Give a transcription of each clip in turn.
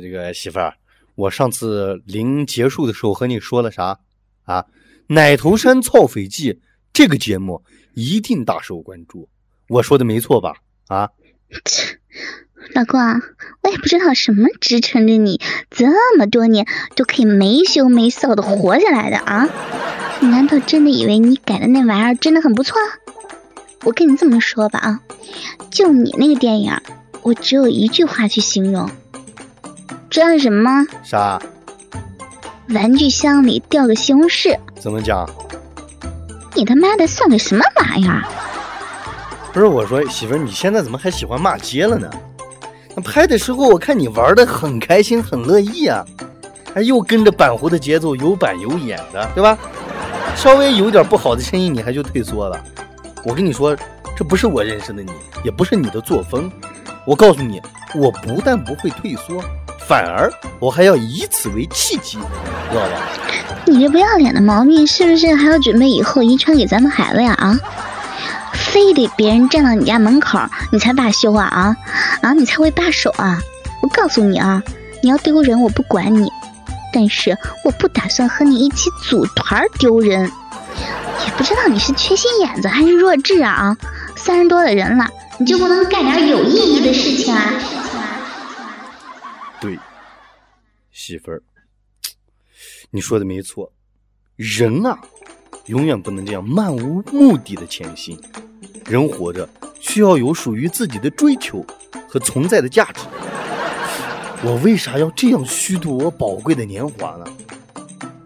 这个媳妇儿，我上次临结束的时候和你说了啥啊？奶头山操匪记这个节目一定大受关注，我说的没错吧？啊？切，老公，我也不知道什么支撑着你这么多年都可以没羞没臊的活下来的啊？你难道真的以为你改的那玩意儿真的很不错？我跟你这么说吧啊，就你那个电影，我只有一句话去形容，知道是什么吗？啥？玩具箱里掉个西红柿。怎么讲？你他妈的算个什么玩意儿？不是我说，媳妇儿，你现在怎么还喜欢骂街了呢？那拍的时候我看你玩的很开心，很乐意啊，还又跟着板胡的节奏有板有眼的，对吧？稍微有点不好的声音，你还就退缩了。我跟你说，这不是我认识的你，也不是你的作风。我告诉你，我不但不会退缩，反而我还要以此为契机，知道吧？你这不要脸的毛病，是不是还要准备以后遗传给咱们孩子呀？啊，非得别人站到你家门口你才罢休啊？啊啊，你才会罢手啊？我告诉你啊，你要丢人我不管你，但是我不打算和你一起组团丢人。也不知道你是缺心眼子还是弱智啊啊！三十多的人了，你就不能干点有意义的事情啊？对，媳妇儿，你说的没错，人啊，永远不能这样漫无目的的前行。人活着需要有属于自己的追求和存在的价值。我为啥要这样虚度我宝贵的年华呢？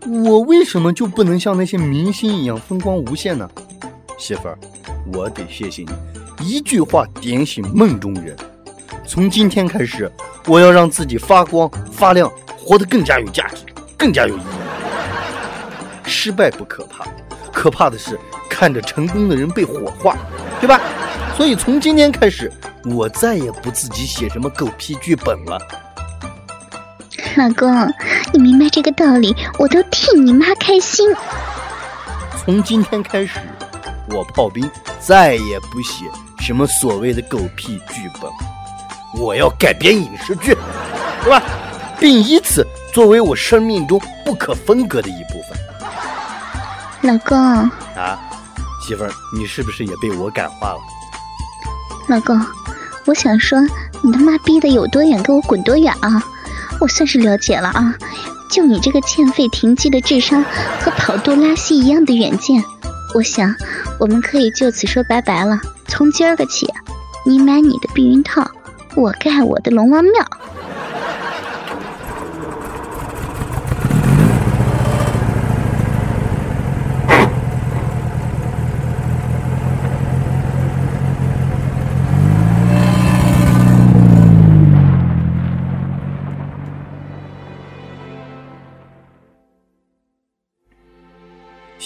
我为什么就不能像那些明星一样风光无限呢？媳妇儿，我得谢谢你，一句话点醒梦中人。从今天开始，我要让自己发光发亮，活得更加有价值，更加有意义。失败不可怕，可怕的是看着成功的人被火化，对吧？所以从今天开始，我再也不自己写什么狗屁剧本了。老公，你明白这个道理，我都替你妈开心。从今天开始，我炮兵再也不写什么所谓的狗屁剧本，我要改编影视剧，对吧？并以此作为我生命中不可分割的一部分。老公啊，媳妇儿，你是不是也被我感化了？老公，我想说，你他妈逼得有多远，给我滚多远啊！我算是了解了啊，就你这个欠费停机的智商和跑肚拉稀一样的远见，我想我们可以就此说拜拜了。从今儿个起，你买你的避孕套，我盖我的龙王庙。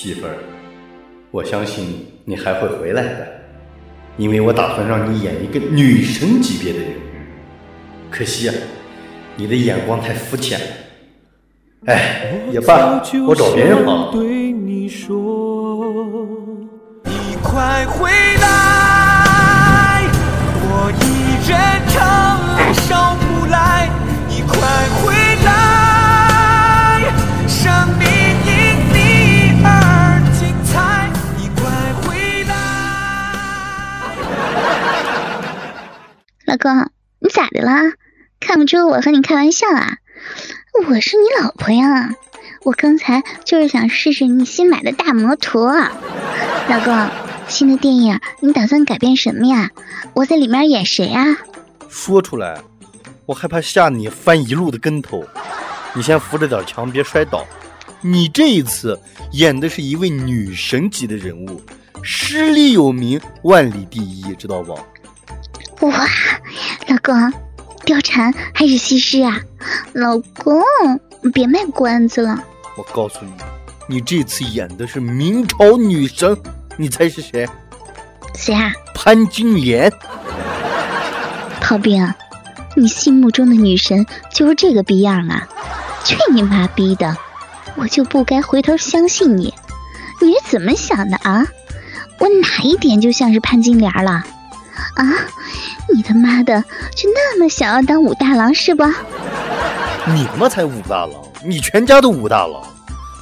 媳妇儿，我相信你还会回来的，因为我打算让你演一个女神级别的人物。可惜啊，你的眼光太肤浅了。哎，也罢，我找别人好了。你快回来，我一人承老公，你咋的啦？看不出我和你开玩笑啊？我是你老婆呀！我刚才就是想试试你新买的大摩托。老公，新的电影你打算改编什么呀？我在里面演谁啊？说出来，我害怕吓你翻一路的跟头。你先扶着点墙，别摔倒。你这一次演的是一位女神级的人物，诗里有名，万里第一，知道不？哇，老公，貂蝉还是西施啊？老公，别卖关子了。我告诉你，你这次演的是明朝女神，你猜是谁？谁啊？潘金莲。炮兵，你心目中的女神就是这个逼样啊？去你妈逼的！我就不该回头相信你。你是怎么想的啊？我哪一点就像是潘金莲了？啊！你他妈的就那么想要当武大郎是吧？你他妈才武大郎，你全家都武大郎。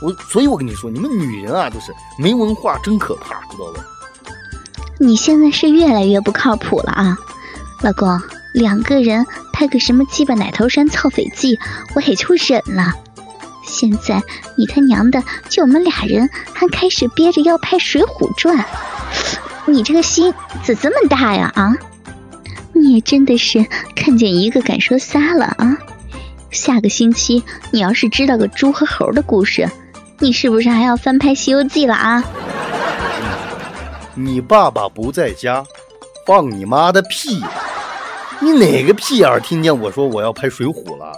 我，所以我跟你说，你们女人啊，都是没文化，真可怕，知道吧？你现在是越来越不靠谱了啊，老公，两个人拍个什么鸡巴奶头山造匪记，我也就忍了。现在你他娘的，就我们俩人，还开始憋着要拍《水浒传》，你这个心怎这么大呀？啊，你也真的是看见一个敢说仨了啊！下个星期你要是知道个猪和猴的故事，你是不是还要翻拍《西游记》了啊？你爸爸不在家，放你妈的屁！你哪个屁眼听见我说我要拍《水浒》了？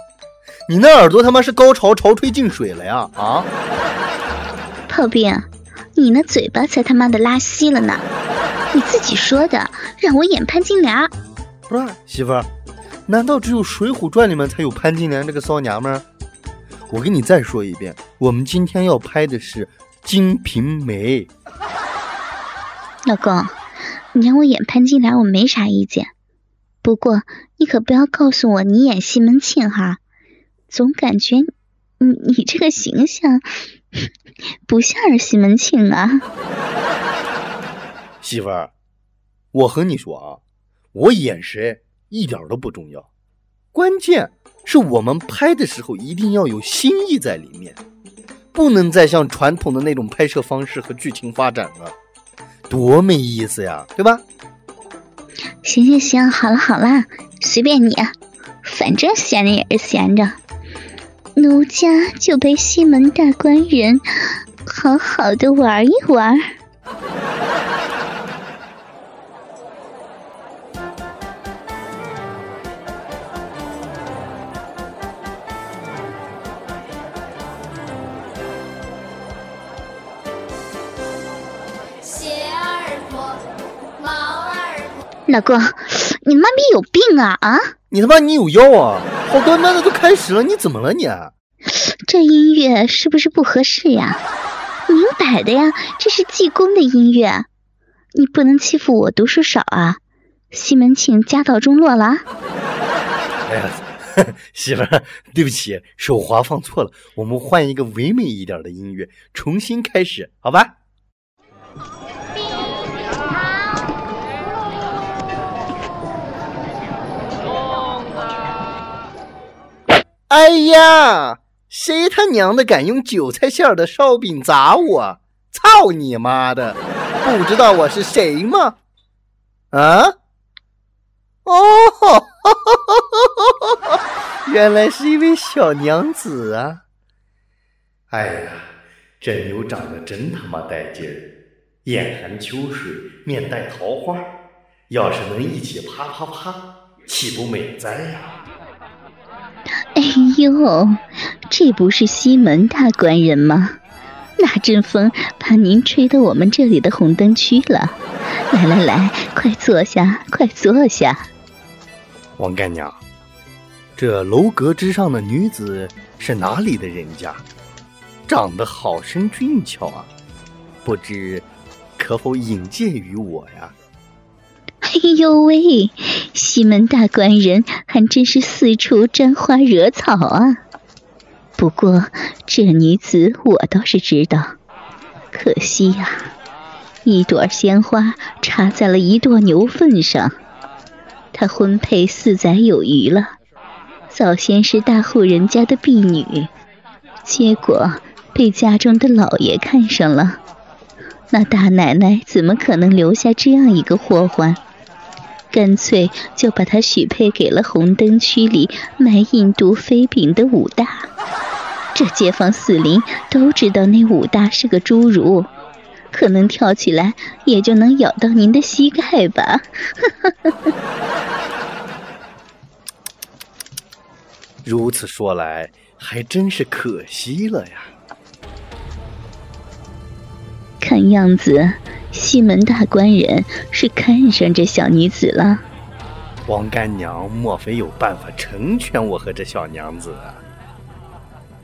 你那耳朵他妈是高潮潮吹进水了呀？啊！炮兵，你那嘴巴才他妈的拉稀了呢！你自己说的，让我演潘金莲。媳妇儿，难道只有《水浒传》里面才有潘金莲这个骚娘们儿？我给你再说一遍，我们今天要拍的是《金瓶梅》。老公，你让我演潘金莲，我没啥意见。不过你可不要告诉我你演西门庆哈。总感觉你你这个形象 不像是西门庆啊，媳妇儿，我和你说啊，我演谁一点都不重要，关键是我们拍的时候一定要有新意在里面，不能再像传统的那种拍摄方式和剧情发展了，多没意思呀，对吧？行行行，好了好了，随便你，反正闲着也是闲着。奴家就陪西门大官人好好的玩一玩。老公，你妈逼有病啊啊！你他妈你有药啊！好端端的都开始了，你怎么了你？这音乐是不是不合适呀？明摆的呀，这是济公的音乐，你不能欺负我读书少啊！西门庆家道中落了。哎呀，媳妇儿，对不起，手滑放错了，我们换一个唯美一点的音乐，重新开始，好吧？哎呀，谁他娘的敢用韭菜馅的烧饼砸我？操你妈的！不知道我是谁吗？啊？哦，原来是一位小娘子啊！哎呀，这妞长得真他妈带劲儿，眼含秋水，面带桃花，要是能一起啪啪啪，岂不美哉呀？呦，这不是西门大官人吗？那阵风把您吹到我们这里的红灯区了。来来来，快坐下，快坐下。王干娘，这楼阁之上的女子是哪里的人家？长得好生俊俏啊，不知可否引荐于我呀？哎呦喂，西门大官人还真是四处沾花惹草啊！不过这女子我倒是知道，可惜呀，一朵鲜花插在了一垛牛粪上。她婚配四载有余了，早先是大户人家的婢女，结果被家中的老爷看上了。那大奶奶怎么可能留下这样一个祸患？干脆就把他许配给了红灯区里卖印度飞饼的武大。这街坊四邻都知道那武大是个侏儒，可能跳起来也就能咬到您的膝盖吧。如此说来，还真是可惜了呀。看样子。西门大官人是看上这小女子了。王干娘，莫非有办法成全我和这小娘子？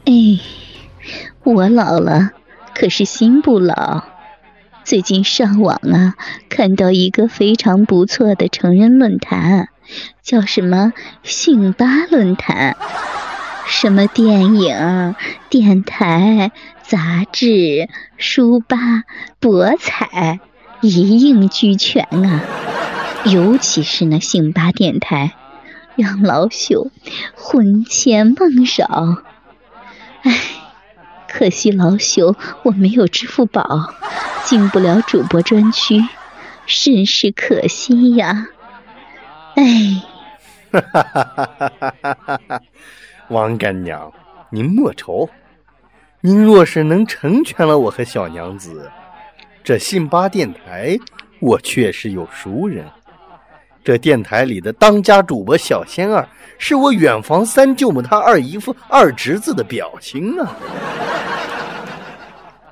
哎，我老了，可是心不老。最近上网啊，看到一个非常不错的成人论坛，叫什么“性吧论坛”，什么电影、电台、杂志、书吧、博彩，一应俱全啊！尤其是那信吧电台，让老朽魂牵梦绕。唉，可惜老朽我没有支付宝，进不了主播专区，甚是可惜呀！唉。哈哈哈哈！王干娘，您莫愁，您若是能成全了我和小娘子，这信八电台我确实有熟人。这电台里的当家主播小仙儿，是我远房三舅母他二姨夫二侄子的表亲啊。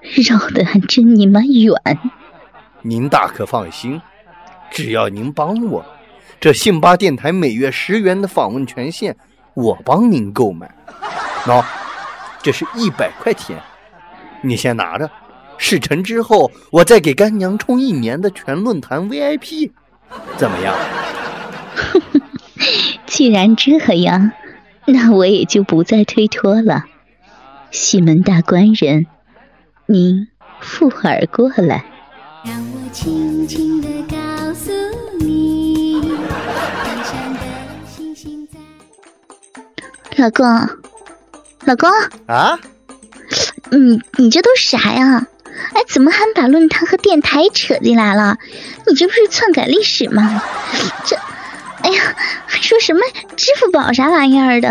绕得还真你妈远！您大可放心，只要您帮我。这信八电台每月十元的访问权限，我帮您购买。喏，这是一百块钱，你先拿着。事成之后，我再给干娘充一年的全论坛 VIP，怎么样？既然这样，那我也就不再推脱了。西门大官人，您附耳过来。让我轻轻地告诉你。山的星星在老公，老公啊，你你这都啥呀？哎，怎么还把论坛和电台扯进来了？你这不是篡改历史吗？这，哎呀，还说什么支付宝啥玩意儿的？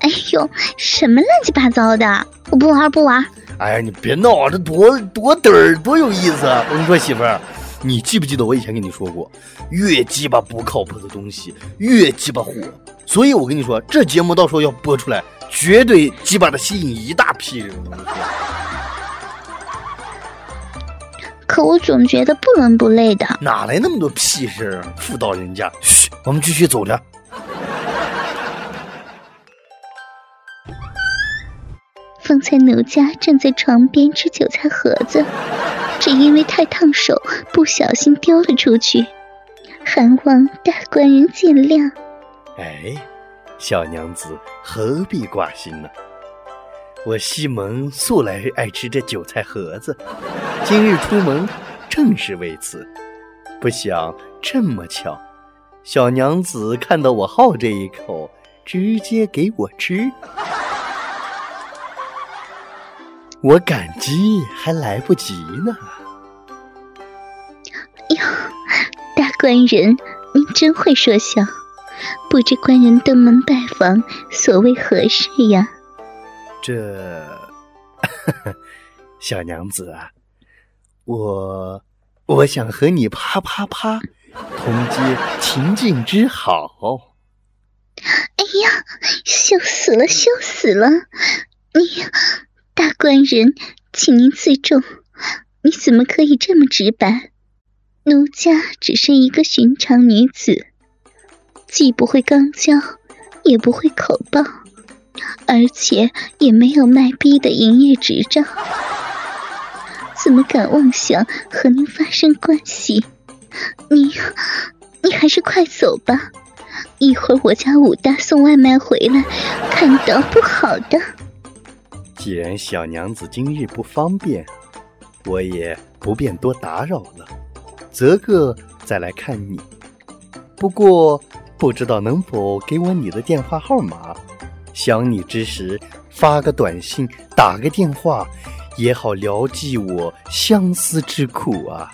哎呦，什么乱七八糟的！我不玩不玩。哎呀，你别闹，这多多嘚儿，多有意思！我跟你说，媳妇儿。你记不记得我以前跟你说过，越鸡巴不靠谱的东西越鸡巴火，所以我跟你说，这节目到时候要播出来，绝对鸡巴的吸引一大批人。可我总觉得不伦不类的，哪来那么多屁事啊？妇道人家，嘘，我们继续走着。方才奴家正在床边吃韭菜盒子。只因为太烫手，不小心丢了出去，还望大官人见谅。哎，小娘子何必挂心呢？我西门素来爱吃这韭菜盒子，今日出门正是为此。不想这么巧，小娘子看到我好这一口，直接给我吃。我感激还来不及呢。哟，大官人，您真会说笑。不知官人登门拜访，所谓何事呀？这，小娘子啊，我我想和你啪啪啪，同结秦晋之好。哎呀，羞死了，羞死了！你。大官人，请您自重。你怎么可以这么直白？奴家只是一个寻常女子，既不会刚交，也不会口爆，而且也没有卖逼的营业执照，怎么敢妄想和您发生关系？你，你还是快走吧，一会儿我家武大送外卖回来，看到不好的。既然小娘子今日不方便，我也不便多打扰了，择个再来看你。不过不知道能否给我你的电话号码，想你之时发个短信、打个电话，也好疗寄我相思之苦啊。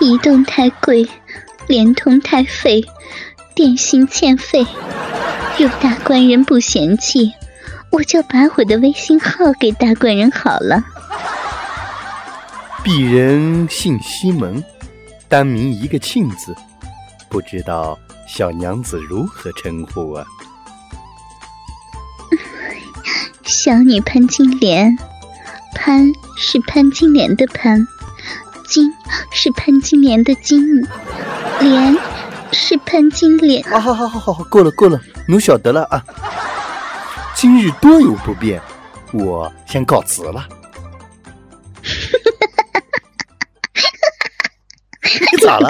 移动太贵，联通太费，电信欠费。有大官人不嫌弃。我就把我的微信号给大官人好了。鄙人姓西门，单名一个庆字，不知道小娘子如何称呼啊？小女潘金莲，潘是潘金莲的潘，金是潘金莲的金，莲是潘金莲。啊，好好好好，够了够了，奴晓得了啊。今日多有不便，我先告辞了。你咋了？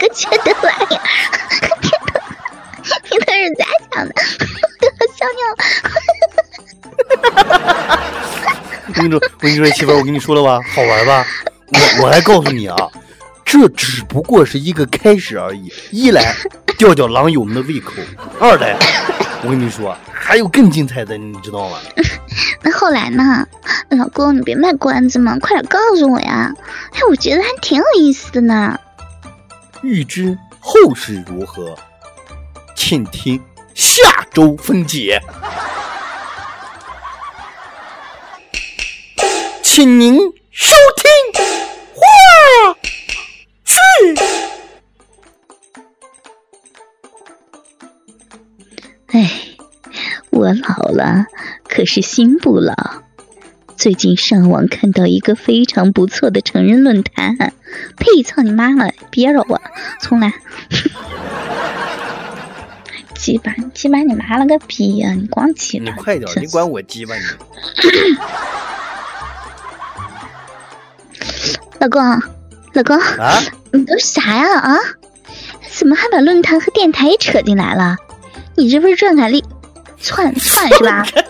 个缺德玩意儿，你的是咋想的？我都要笑尿了！我跟你说，我跟你说，媳妇儿，我跟你说了吧，好玩吧？我我还告诉你啊，这只不过是一个开始而已。一来吊吊狼友们的胃口，二来我跟你说，还有更精彩的，你知道吗？那后来呢？老公，你别卖关子嘛，快点告诉我呀！哎，我觉得还挺有意思的呢。欲知后事如何，请听下周分解。请您收听话剧。哎，我老了，可是心不老。最近上网看到一个非常不错的成人论坛，呸！操你妈了，别惹我，重来。鸡巴，鸡巴你妈了个逼呀！你光鸡巴，你快点，你管我鸡巴你。老公，老公，啊，你都啥呀啊？怎么还把论坛和电台也扯进来了？你这不是转感力窜窜是吧？哎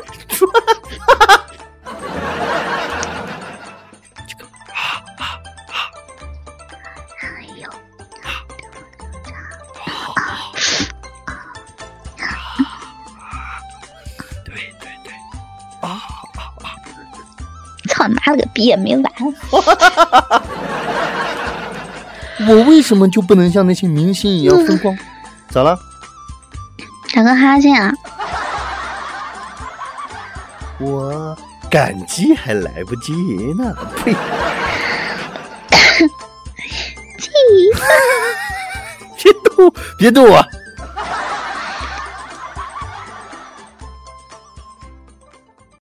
操你妈了个逼，也没完！我为什么就不能像那些明星一样风光？咋了？打个哈欠啊！我感激还来不及呢，呸！气！别逗，别逗我！